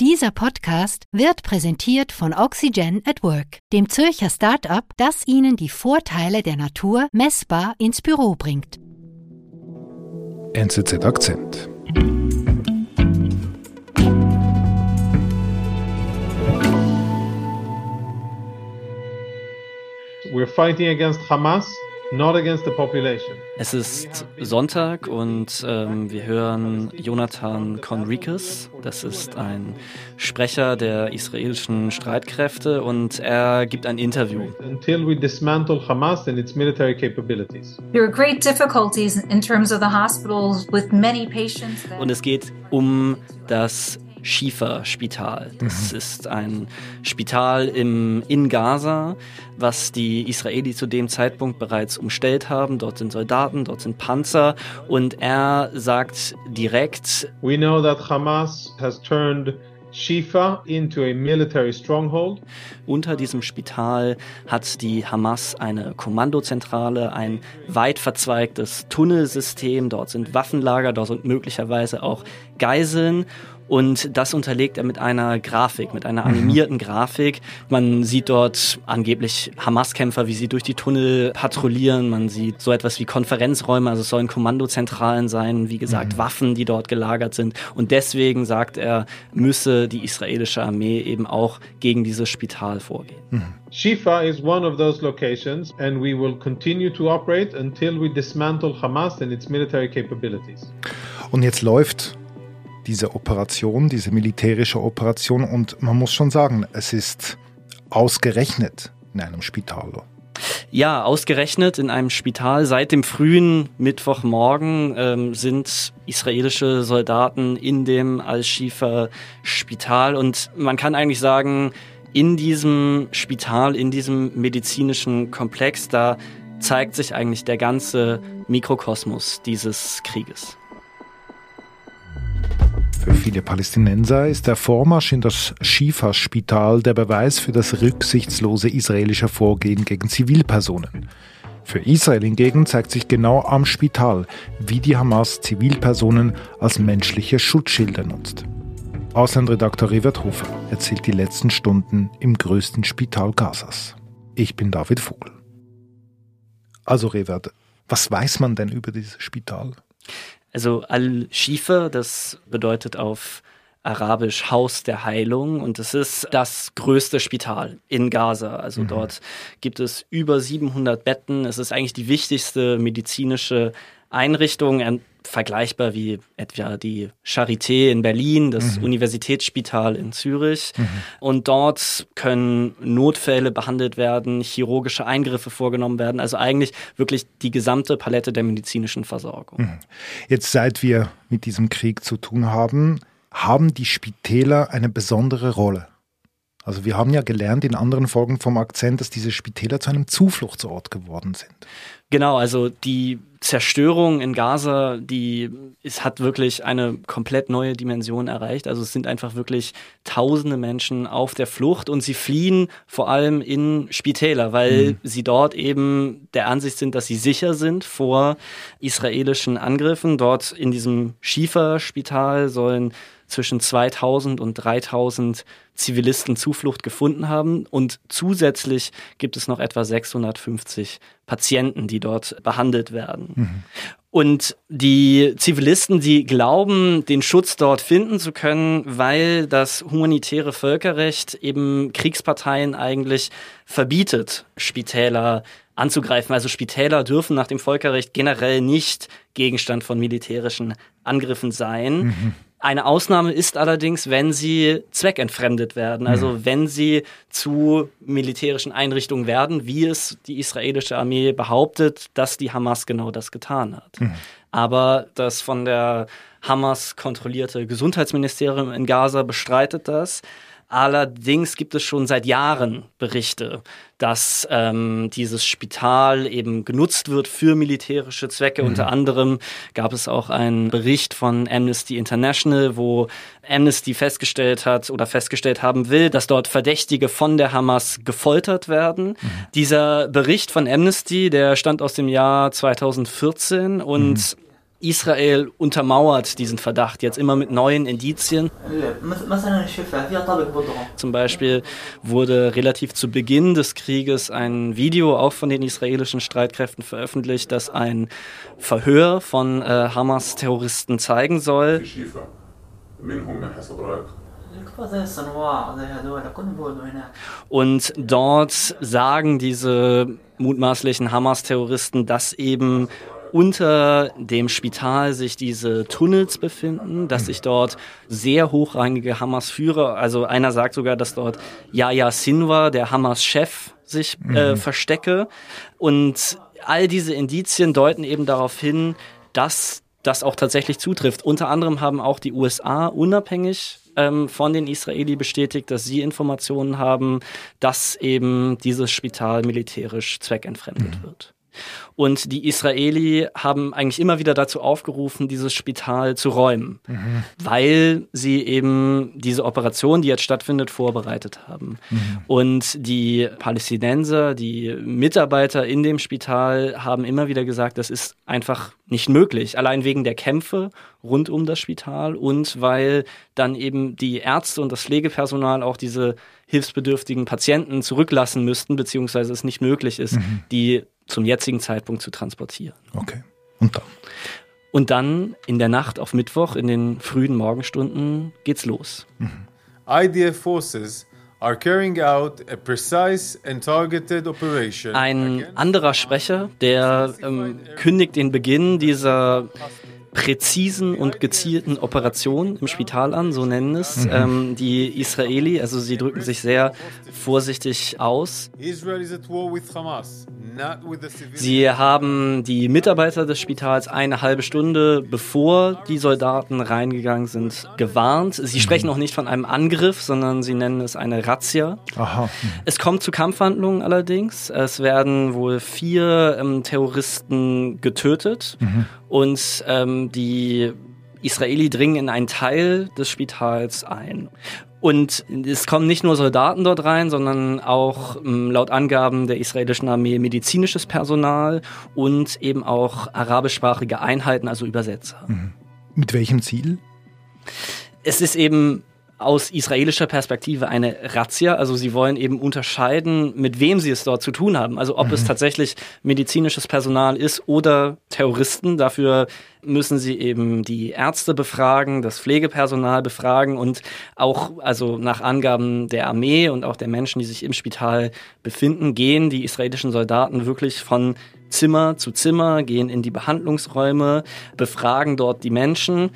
Dieser Podcast wird präsentiert von Oxygen at Work, dem Zürcher Start-up, das Ihnen die Vorteile der Natur messbar ins Büro bringt. NZZ Akzent. We're fighting against Hamas Not against the population. Es ist Sonntag und ähm, wir hören Jonathan Conricus. Das ist ein Sprecher der israelischen Streitkräfte und er gibt ein Interview. Until we dismantle Hamas and its military capabilities. There are great difficulties in terms of the hospitals with many patients. Und es geht um das Schiefer-Spital. Das mhm. ist ein Spital im, in Gaza, was die Israelis zu dem Zeitpunkt bereits umstellt haben. Dort sind Soldaten, dort sind Panzer und er sagt direkt, We know that Hamas has turned Shifa into a military stronghold. Unter diesem Spital hat die Hamas eine Kommandozentrale, ein weit verzweigtes Tunnelsystem. Dort sind Waffenlager, dort sind möglicherweise auch Geiseln. Und das unterlegt er mit einer Grafik, mit einer mhm. animierten Grafik. Man sieht dort angeblich Hamas-Kämpfer, wie sie durch die Tunnel patrouillieren. Man sieht so etwas wie Konferenzräume, also es sollen Kommandozentralen sein, wie gesagt, mhm. Waffen, die dort gelagert sind. Und deswegen, sagt er, müsse die israelische Armee eben auch gegen dieses Spital vorgehen. Mhm. Shifa is one of those locations and we will continue to operate until we dismantle Hamas and its military capabilities. Und jetzt läuft diese Operation, diese militärische Operation. Und man muss schon sagen, es ist ausgerechnet in einem Spital. Ja, ausgerechnet in einem Spital. Seit dem frühen Mittwochmorgen ähm, sind israelische Soldaten in dem Al-Shifa-Spital. Und man kann eigentlich sagen, in diesem Spital, in diesem medizinischen Komplex, da zeigt sich eigentlich der ganze Mikrokosmos dieses Krieges. Für viele Palästinenser ist der Vormarsch in das Schifa-Spital der Beweis für das rücksichtslose israelische Vorgehen gegen Zivilpersonen. Für Israel hingegen zeigt sich genau am Spital, wie die Hamas Zivilpersonen als menschliche Schutzschilde nutzt. Auslandredakteur Revert Hofer erzählt die letzten Stunden im größten Spital Gazas. Ich bin David Vogel. Also Revert, was weiß man denn über dieses Spital? Also Al-Shifa, das bedeutet auf Arabisch Haus der Heilung und es ist das größte Spital in Gaza. Also mhm. dort gibt es über 700 Betten. Es ist eigentlich die wichtigste medizinische Einrichtung vergleichbar wie etwa die Charité in Berlin, das mhm. Universitätsspital in Zürich. Mhm. Und dort können Notfälle behandelt werden, chirurgische Eingriffe vorgenommen werden. Also eigentlich wirklich die gesamte Palette der medizinischen Versorgung. Mhm. Jetzt seit wir mit diesem Krieg zu tun haben, haben die Spitäler eine besondere Rolle. Also wir haben ja gelernt in anderen Folgen vom Akzent, dass diese Spitäler zu einem Zufluchtsort geworden sind. Genau, also die Zerstörung in Gaza, die es hat wirklich eine komplett neue Dimension erreicht. Also es sind einfach wirklich tausende Menschen auf der Flucht und sie fliehen vor allem in Spitäler, weil mhm. sie dort eben der Ansicht sind, dass sie sicher sind vor israelischen Angriffen. Dort in diesem Schieferspital sollen zwischen 2000 und 3000 Zivilisten Zuflucht gefunden haben. Und zusätzlich gibt es noch etwa 650 Patienten, die dort behandelt werden. Mhm. Und die Zivilisten, die glauben, den Schutz dort finden zu können, weil das humanitäre Völkerrecht eben Kriegsparteien eigentlich verbietet, Spitäler anzugreifen. Also Spitäler dürfen nach dem Völkerrecht generell nicht Gegenstand von militärischen Angriffen sein. Mhm. Eine Ausnahme ist allerdings, wenn sie zweckentfremdet werden, also mhm. wenn sie zu militärischen Einrichtungen werden, wie es die israelische Armee behauptet, dass die Hamas genau das getan hat. Mhm. Aber das von der Hamas kontrollierte Gesundheitsministerium in Gaza bestreitet das. Allerdings gibt es schon seit Jahren Berichte, dass ähm, dieses Spital eben genutzt wird für militärische Zwecke. Mhm. Unter anderem gab es auch einen Bericht von Amnesty International, wo Amnesty festgestellt hat oder festgestellt haben will, dass dort Verdächtige von der Hamas gefoltert werden. Mhm. Dieser Bericht von Amnesty, der stammt aus dem Jahr 2014 und mhm Israel untermauert diesen Verdacht jetzt immer mit neuen Indizien. Zum Beispiel wurde relativ zu Beginn des Krieges ein Video auch von den israelischen Streitkräften veröffentlicht, das ein Verhör von äh, Hamas-Terroristen zeigen soll. Und dort sagen diese mutmaßlichen Hamas-Terroristen, dass eben unter dem Spital sich diese Tunnels befinden, dass sich dort sehr hochrangige Hamas-Führer, also einer sagt sogar, dass dort Yahya Sinwar, der Hamas-Chef, sich äh, mhm. verstecke. Und all diese Indizien deuten eben darauf hin, dass das auch tatsächlich zutrifft. Unter anderem haben auch die USA unabhängig ähm, von den Israeli bestätigt, dass sie Informationen haben, dass eben dieses Spital militärisch zweckentfremdet mhm. wird. Und die Israeli haben eigentlich immer wieder dazu aufgerufen, dieses Spital zu räumen, mhm. weil sie eben diese Operation, die jetzt stattfindet, vorbereitet haben. Mhm. Und die Palästinenser, die Mitarbeiter in dem Spital haben immer wieder gesagt, das ist einfach nicht möglich, allein wegen der Kämpfe rund um das Spital und weil dann eben die Ärzte und das Pflegepersonal auch diese hilfsbedürftigen Patienten zurücklassen müssten, beziehungsweise es nicht möglich ist, mhm. die zum jetzigen Zeitpunkt zu transportieren. Okay. Und dann? Und dann in der Nacht auf Mittwoch, in den frühen Morgenstunden, geht's los. Mhm. IDF Forces are carrying out a precise and targeted operation. Ein anderer Sprecher, der ähm, kündigt den Beginn dieser präzisen und gezielten Operation im Spital an, so nennen es mhm. ähm, die Israeli. Also sie drücken sich sehr vorsichtig aus. Sie haben die Mitarbeiter des Spitals eine halbe Stunde bevor die Soldaten reingegangen sind gewarnt. Sie sprechen auch nicht von einem Angriff, sondern sie nennen es eine Razzia. Aha. Es kommt zu Kampfhandlungen allerdings. Es werden wohl vier ähm, Terroristen getötet mhm. Und ähm, die Israeli dringen in einen Teil des Spitals ein. Und es kommen nicht nur Soldaten dort rein, sondern auch ähm, laut Angaben der israelischen Armee medizinisches Personal und eben auch arabischsprachige Einheiten, also Übersetzer. Mhm. Mit welchem Ziel? Es ist eben aus israelischer Perspektive eine Razzia. Also sie wollen eben unterscheiden, mit wem sie es dort zu tun haben. Also ob mhm. es tatsächlich medizinisches Personal ist oder Terroristen. Dafür müssen sie eben die Ärzte befragen, das Pflegepersonal befragen und auch, also nach Angaben der Armee und auch der Menschen, die sich im Spital befinden, gehen die israelischen Soldaten wirklich von Zimmer zu Zimmer, gehen in die Behandlungsräume, befragen dort die Menschen.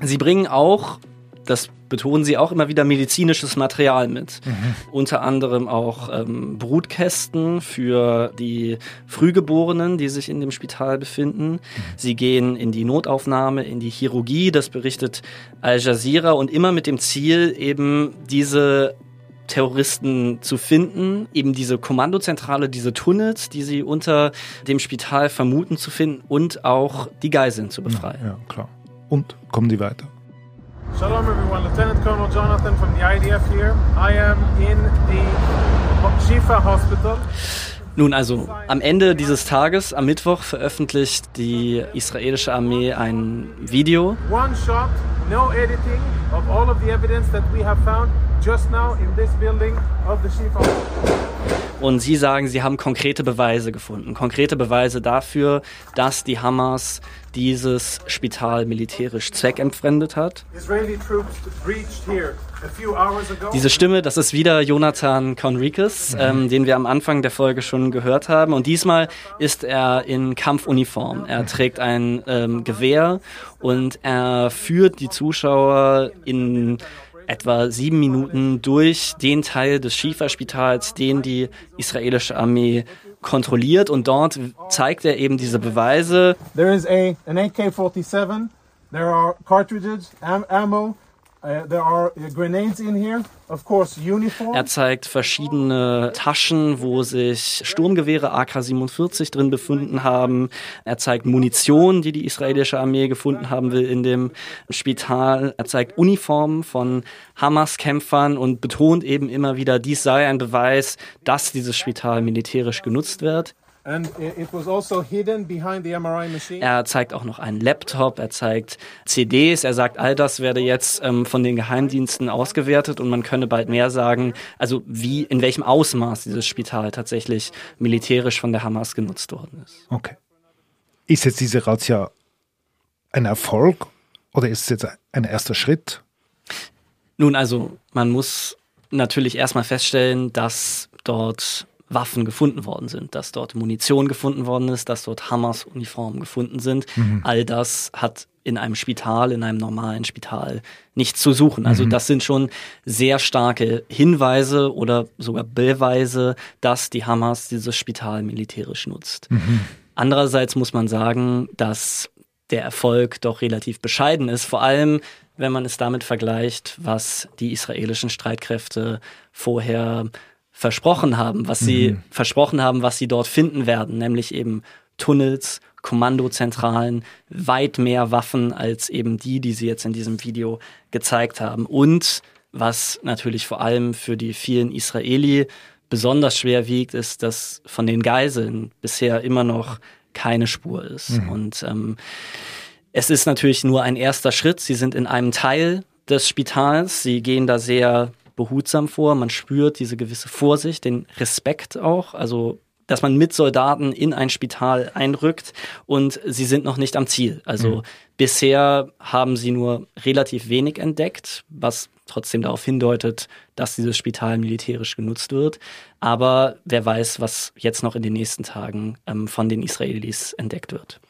Sie bringen auch das betonen sie auch immer wieder medizinisches Material mit. Mhm. Unter anderem auch ähm, Brutkästen für die Frühgeborenen, die sich in dem Spital befinden. Mhm. Sie gehen in die Notaufnahme, in die Chirurgie, das berichtet Al Jazeera und immer mit dem Ziel, eben diese Terroristen zu finden, eben diese Kommandozentrale, diese Tunnels, die sie unter dem Spital vermuten zu finden und auch die Geiseln zu befreien. Ja, ja klar. Und kommen die weiter? Shalom everyone, Lieutenant Colonel Jonathan from the IDF here. I am in the Shifa Hospital. Nun also, am Ende dieses Tages, am Mittwoch, veröffentlicht die israelische Armee ein Video. One shot, no editing of all of the evidence that we have found just now in this building of the Shifa Hospital. Und sie sagen, sie haben konkrete Beweise gefunden. Konkrete Beweise dafür, dass die Hamas dieses Spital militärisch zweckentfremdet hat. Diese Stimme, das ist wieder Jonathan Conricus, mhm. ähm, den wir am Anfang der Folge schon gehört haben. Und diesmal ist er in Kampfuniform. Er trägt ein ähm, Gewehr und er führt die Zuschauer in etwa sieben Minuten durch den Teil des Schifa-Spitals, den die israelische Armee kontrolliert und dort zeigt er eben diese Beweise. There is a, an AK-47, there are cartridges, am ammo, er zeigt verschiedene Taschen, wo sich Sturmgewehre AK-47 drin befunden haben. Er zeigt Munition, die die israelische Armee gefunden haben will in dem Spital. Er zeigt Uniformen von Hamas-Kämpfern und betont eben immer wieder, dies sei ein Beweis, dass dieses Spital militärisch genutzt wird. And i- it was also hidden behind the MRI machine. Er zeigt auch noch einen Laptop, er zeigt CDs, er sagt, all das werde jetzt ähm, von den Geheimdiensten ausgewertet und man könne bald mehr sagen, also wie, in welchem Ausmaß dieses Spital tatsächlich militärisch von der Hamas genutzt worden ist. Okay. Ist jetzt diese Razzia ein Erfolg oder ist es jetzt ein erster Schritt? Nun, also man muss natürlich erstmal feststellen, dass dort Waffen gefunden worden sind, dass dort Munition gefunden worden ist, dass dort Hamas-Uniformen gefunden sind. All das hat in einem Spital, in einem normalen Spital nichts zu suchen. Also das sind schon sehr starke Hinweise oder sogar Beweise, dass die Hamas dieses Spital militärisch nutzt. Andererseits muss man sagen, dass der Erfolg doch relativ bescheiden ist, vor allem wenn man es damit vergleicht, was die israelischen Streitkräfte vorher versprochen haben, was sie versprochen haben, was sie dort finden werden, nämlich eben Tunnels, Kommandozentralen, weit mehr Waffen als eben die, die sie jetzt in diesem Video gezeigt haben. Und was natürlich vor allem für die vielen Israeli besonders schwer wiegt, ist, dass von den Geiseln bisher immer noch keine Spur ist. Und ähm, es ist natürlich nur ein erster Schritt. Sie sind in einem Teil des Spitals. Sie gehen da sehr behutsam vor. Man spürt diese gewisse Vorsicht, den Respekt auch. Also dass man mit Soldaten in ein Spital einrückt und sie sind noch nicht am Ziel. Also bisher haben sie nur relativ wenig entdeckt, was trotzdem darauf hindeutet, dass dieses Spital militärisch genutzt wird. Aber wer weiß, was jetzt noch in den nächsten Tagen ähm, von den Israelis entdeckt wird.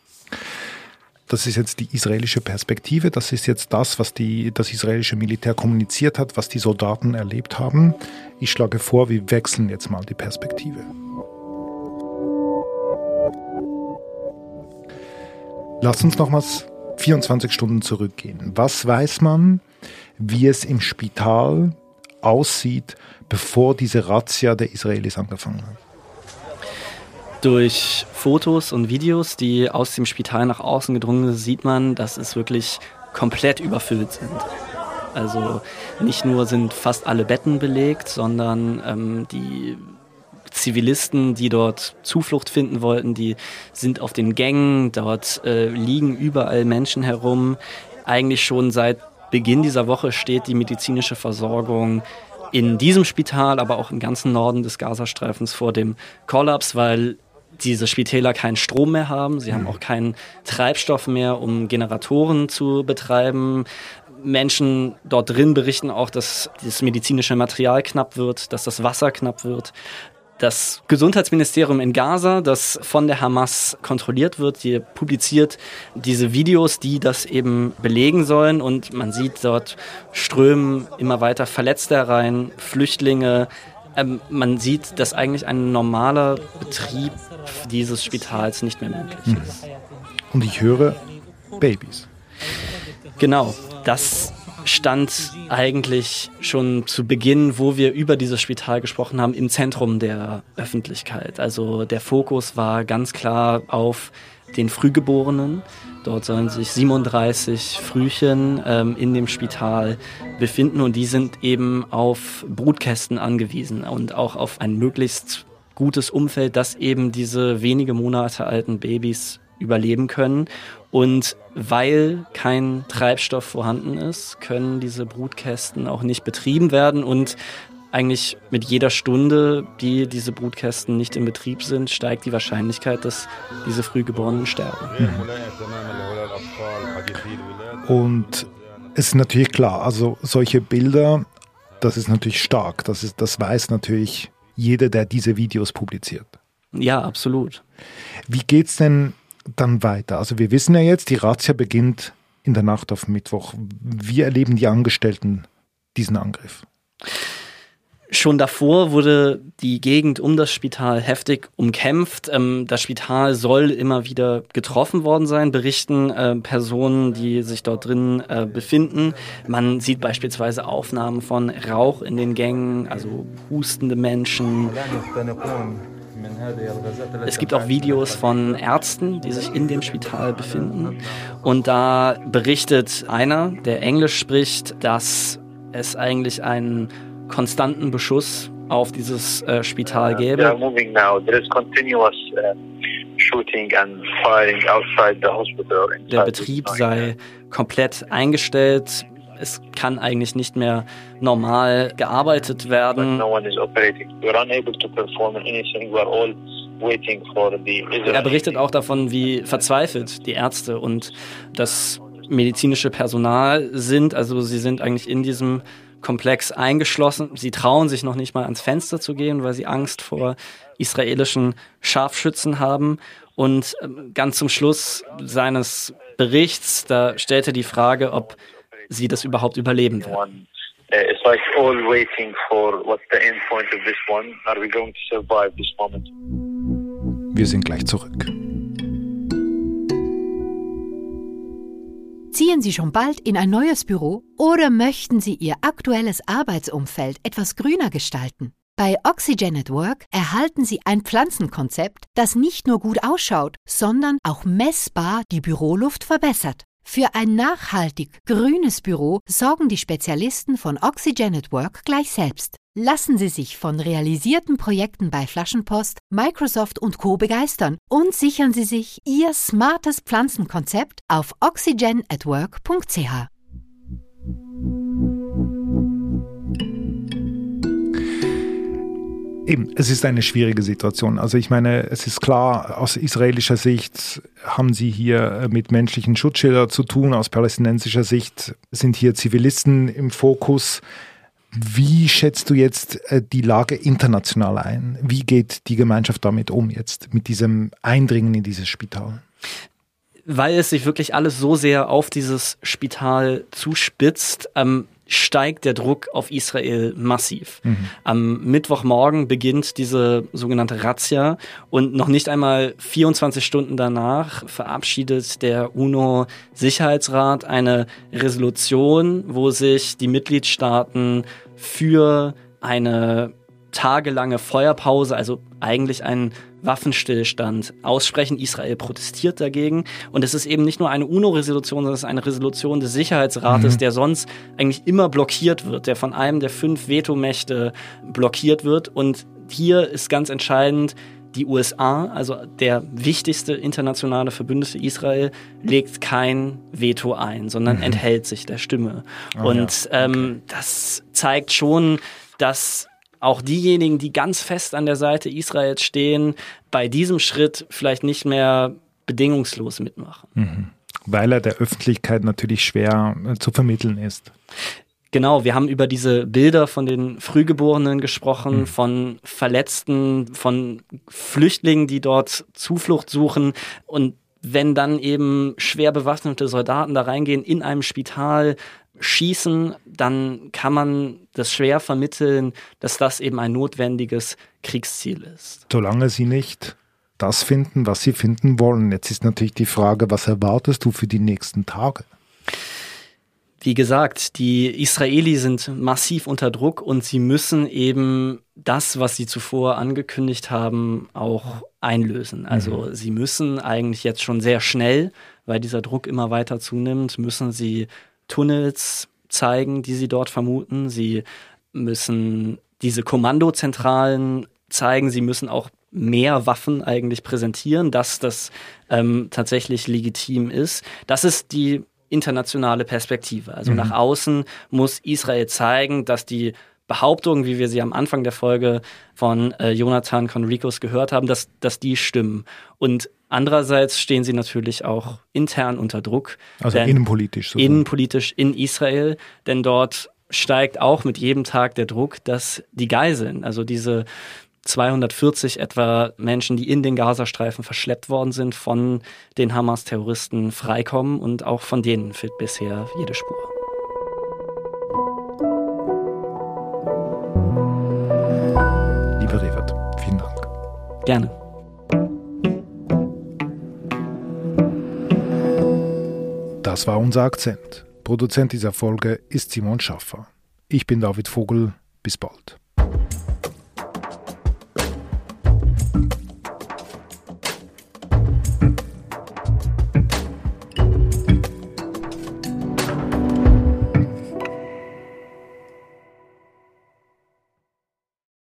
Das ist jetzt die israelische Perspektive. Das ist jetzt das, was die, das israelische Militär kommuniziert hat, was die Soldaten erlebt haben. Ich schlage vor, wir wechseln jetzt mal die Perspektive. Lass uns nochmals 24 Stunden zurückgehen. Was weiß man, wie es im Spital aussieht, bevor diese Razzia der Israelis angefangen hat? Durch Fotos und Videos, die aus dem Spital nach außen gedrungen sind, sieht man, dass es wirklich komplett überfüllt sind. Also nicht nur sind fast alle Betten belegt, sondern ähm, die Zivilisten, die dort Zuflucht finden wollten, die sind auf den Gängen, dort äh, liegen überall Menschen herum. Eigentlich schon seit Beginn dieser Woche steht die medizinische Versorgung in diesem Spital, aber auch im ganzen Norden des Gazastreifens vor dem Kollaps, weil diese Spitäler keinen Strom mehr haben. Sie haben auch keinen Treibstoff mehr, um Generatoren zu betreiben. Menschen dort drin berichten auch, dass das medizinische Material knapp wird, dass das Wasser knapp wird. Das Gesundheitsministerium in Gaza, das von der Hamas kontrolliert wird, die publiziert diese Videos, die das eben belegen sollen. Und man sieht dort strömen immer weiter Verletzte herein, Flüchtlinge. Ähm, man sieht, dass eigentlich ein normaler Betrieb dieses Spitals nicht mehr möglich ist. Und ich höre Babys. Genau, das stand eigentlich schon zu Beginn, wo wir über dieses Spital gesprochen haben, im Zentrum der Öffentlichkeit. Also der Fokus war ganz klar auf den Frühgeborenen. Dort sollen sich 37 Frühchen ähm, in dem Spital befinden und die sind eben auf Brutkästen angewiesen und auch auf ein möglichst gutes Umfeld, dass eben diese wenige Monate alten Babys überleben können. Und weil kein Treibstoff vorhanden ist, können diese Brutkästen auch nicht betrieben werden und eigentlich mit jeder Stunde, die diese Brutkästen nicht in Betrieb sind, steigt die Wahrscheinlichkeit, dass diese Frühgeborenen sterben. Und es ist natürlich klar, also solche Bilder, das ist natürlich stark. Das, ist, das weiß natürlich jeder, der diese Videos publiziert. Ja, absolut. Wie geht's denn dann weiter? Also wir wissen ja jetzt, die Razzia beginnt in der Nacht auf Mittwoch. Wie erleben die Angestellten diesen Angriff? Schon davor wurde die Gegend um das Spital heftig umkämpft. Ähm, das Spital soll immer wieder getroffen worden sein, berichten äh, Personen, die sich dort drin äh, befinden. Man sieht beispielsweise Aufnahmen von Rauch in den Gängen, also hustende Menschen. Es gibt auch Videos von Ärzten, die sich in dem Spital befinden. Und da berichtet einer, der Englisch spricht, dass es eigentlich einen konstanten Beschuss auf dieses äh, Spital Uh, gäbe. are moving now. There is continuous uh, shooting and firing outside the hospital. inside Der Betrieb sei komplett eingestellt. Es kann eigentlich nicht mehr normal gearbeitet werden. no one is operating. We are unable to perform anything. We are all waiting for the Er berichtet auch davon, wie verzweifelt die Ärzte und das medizinische Personal sind. Also sie sind eigentlich in diesem Komplex eingeschlossen. Sie trauen sich noch nicht mal ans Fenster zu gehen, weil sie Angst vor israelischen Scharfschützen haben. Und ähm, ganz zum Schluss seines Berichts, da stellt er die Frage, ob sie das überhaupt überleben werden. Uh, it's like all waiting for what's the end point of this one. Are we going to survive this moment? Wir sind gleich zurück. Ziehen Sie schon bald in ein neues Büro oder möchten Sie Ihr aktuelles Arbeitsumfeld etwas grüner gestalten? Bei Oxygen at Work erhalten Sie ein Pflanzenkonzept, das nicht nur gut ausschaut, sondern auch messbar die Büroluft verbessert. Für ein nachhaltig grünes Büro sorgen die Spezialisten von Oxygen at Work gleich selbst. Lassen Sie sich von realisierten Projekten bei Flaschenpost, Microsoft und Co. begeistern und sichern Sie sich Ihr smartes Pflanzenkonzept auf oxygenatwork.ch. Eben, es ist eine schwierige Situation. Also ich meine, es ist klar, aus israelischer Sicht haben sie hier mit menschlichen Schutzschildern zu tun, aus palästinensischer Sicht sind hier Zivilisten im Fokus. Wie schätzt du jetzt äh, die Lage international ein? Wie geht die Gemeinschaft damit um jetzt, mit diesem Eindringen in dieses Spital? weil es sich wirklich alles so sehr auf dieses Spital zuspitzt, ähm, steigt der Druck auf Israel massiv. Am Mittwochmorgen beginnt diese sogenannte Razzia und noch nicht einmal 24 Stunden danach verabschiedet der UNO-Sicherheitsrat eine Resolution, wo sich die Mitgliedstaaten für eine tagelange Feuerpause, also eigentlich einen Waffenstillstand aussprechen. Israel protestiert dagegen. Und es ist eben nicht nur eine UNO-Resolution, sondern es ist eine Resolution des Sicherheitsrates, der sonst eigentlich immer blockiert wird, der von einem der fünf Vetomächte blockiert wird. Und hier ist ganz entscheidend, die USA, also der wichtigste internationale Verbündete Israel, legt kein Veto ein, sondern enthält sich der Stimme. Und ähm, das zeigt schon, dass auch diejenigen, die ganz fest an der Seite Israels stehen, bei diesem Schritt vielleicht nicht mehr bedingungslos mitmachen. Weil er der Öffentlichkeit natürlich schwer äh, zu vermitteln ist. Genau, wir haben über diese Bilder von den Frühgeborenen gesprochen, von Verletzten, von Flüchtlingen, die dort Zuflucht suchen. Und wenn dann eben schwer bewaffnete Soldaten da reingehen in einem Spital, schießen, dann kann man das schwer vermitteln, dass das eben ein notwendiges Kriegsziel ist. Solange sie nicht das finden, was sie finden wollen. Jetzt ist natürlich die Frage, was erwartest du für die nächsten Tage? Wie gesagt, die Israelis sind massiv unter Druck und sie müssen eben das, was sie zuvor angekündigt haben, auch einlösen. Also sie müssen eigentlich jetzt schon sehr schnell, weil dieser Druck immer weiter zunimmt, müssen sie Tunnels zeigen, die sie dort vermuten. Sie müssen diese Kommandozentralen zeigen. Sie müssen auch mehr Waffen eigentlich präsentieren, dass das ähm, tatsächlich legitim ist. Das ist die internationale Perspektive. Also nach außen muss Israel zeigen, dass die Behauptungen, wie wir sie am Anfang der Folge von äh, Jonathan Conricos gehört haben, dass, dass die stimmen. Und andererseits stehen sie natürlich auch intern unter Druck. Also innenpolitisch. sozusagen. innenpolitisch in Israel, denn dort steigt auch mit jedem Tag der Druck, dass die Geiseln, also diese 240 etwa Menschen, die in den Gazastreifen verschleppt worden sind, von den Hamas-Terroristen freikommen und auch von denen fehlt bisher jede Spur. Lieber Revert, vielen Dank. Gerne. Das war unser Akzent. Produzent dieser Folge ist Simon Schaffer. Ich bin David Vogel. Bis bald.